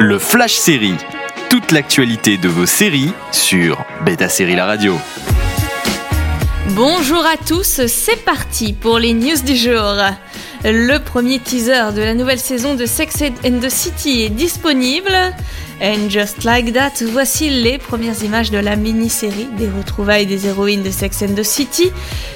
Le Flash Série. Toute l'actualité de vos séries sur Beta Série La Radio. Bonjour à tous, c'est parti pour les news du jour. Le premier teaser de la nouvelle saison de Sex and the City est disponible. And just like that, voici les premières images de la mini-série des retrouvailles des héroïnes de Sex and the City.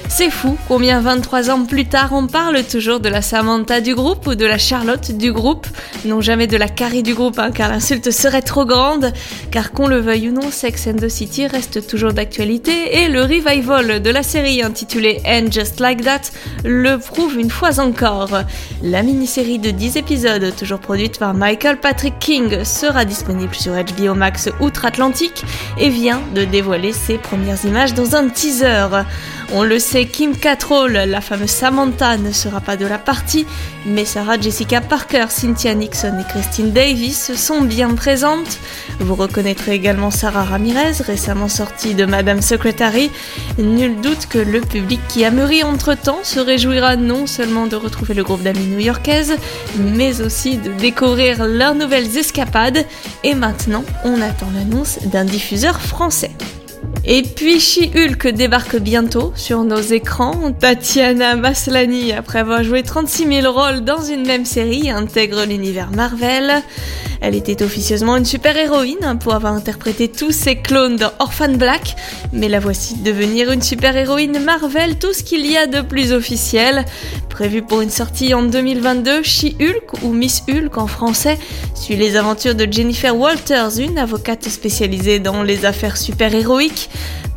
C'est fou, combien 23 ans plus tard on parle toujours de la Samantha du groupe ou de la Charlotte du groupe, non jamais de la Carrie du groupe, hein, car l'insulte serait trop grande, car qu'on le veuille ou non, Sex and the City reste toujours d'actualité et le revival de la série intitulée And Just Like That le prouve une fois encore. La mini-série de 10 épisodes, toujours produite par Michael Patrick King, sera disponible disponible sur HBO Max outre-Atlantique et vient de dévoiler ses premières images dans un teaser. On le sait, Kim Cattrall, la fameuse Samantha, ne sera pas de la partie, mais Sarah Jessica Parker, Cynthia Nixon et Christine Davis sont bien présentes. Vous reconnaîtrez également Sarah Ramirez, récemment sortie de Madame Secretary. Nul doute que le public qui a mûri entre-temps se réjouira non seulement de retrouver le groupe d'amis new-yorkaises, mais aussi de découvrir leurs nouvelles escapades. Et maintenant, on attend l'annonce d'un diffuseur français. Et puis She-Hulk débarque bientôt sur nos écrans. Tatiana Maslany, après avoir joué 36 000 rôles dans une même série, intègre l'univers Marvel. Elle était officieusement une super-héroïne pour avoir interprété tous ses clones dans Orphan Black, mais la voici devenir une super-héroïne Marvel, tout ce qu'il y a de plus officiel. Prévu pour une sortie en 2022, She-Hulk ou Miss Hulk en français suit les aventures de Jennifer Walters, une avocate spécialisée dans les affaires super-héroïques.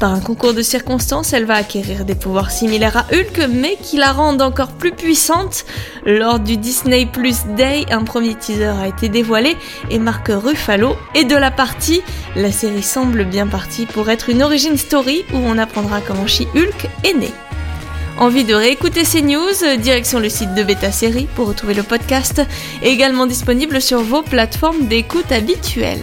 Par un concours de circonstances, elle va acquérir des pouvoirs similaires à Hulk, mais qui la rendent encore plus puissante. Lors du Disney Plus Day, un premier teaser a été dévoilé et Marc Ruffalo est de la partie. La série semble bien partie pour être une origin story où on apprendra comment She-Hulk est né. Envie de réécouter ces news Direction le site de Beta Série pour retrouver le podcast, également disponible sur vos plateformes d'écoute habituelles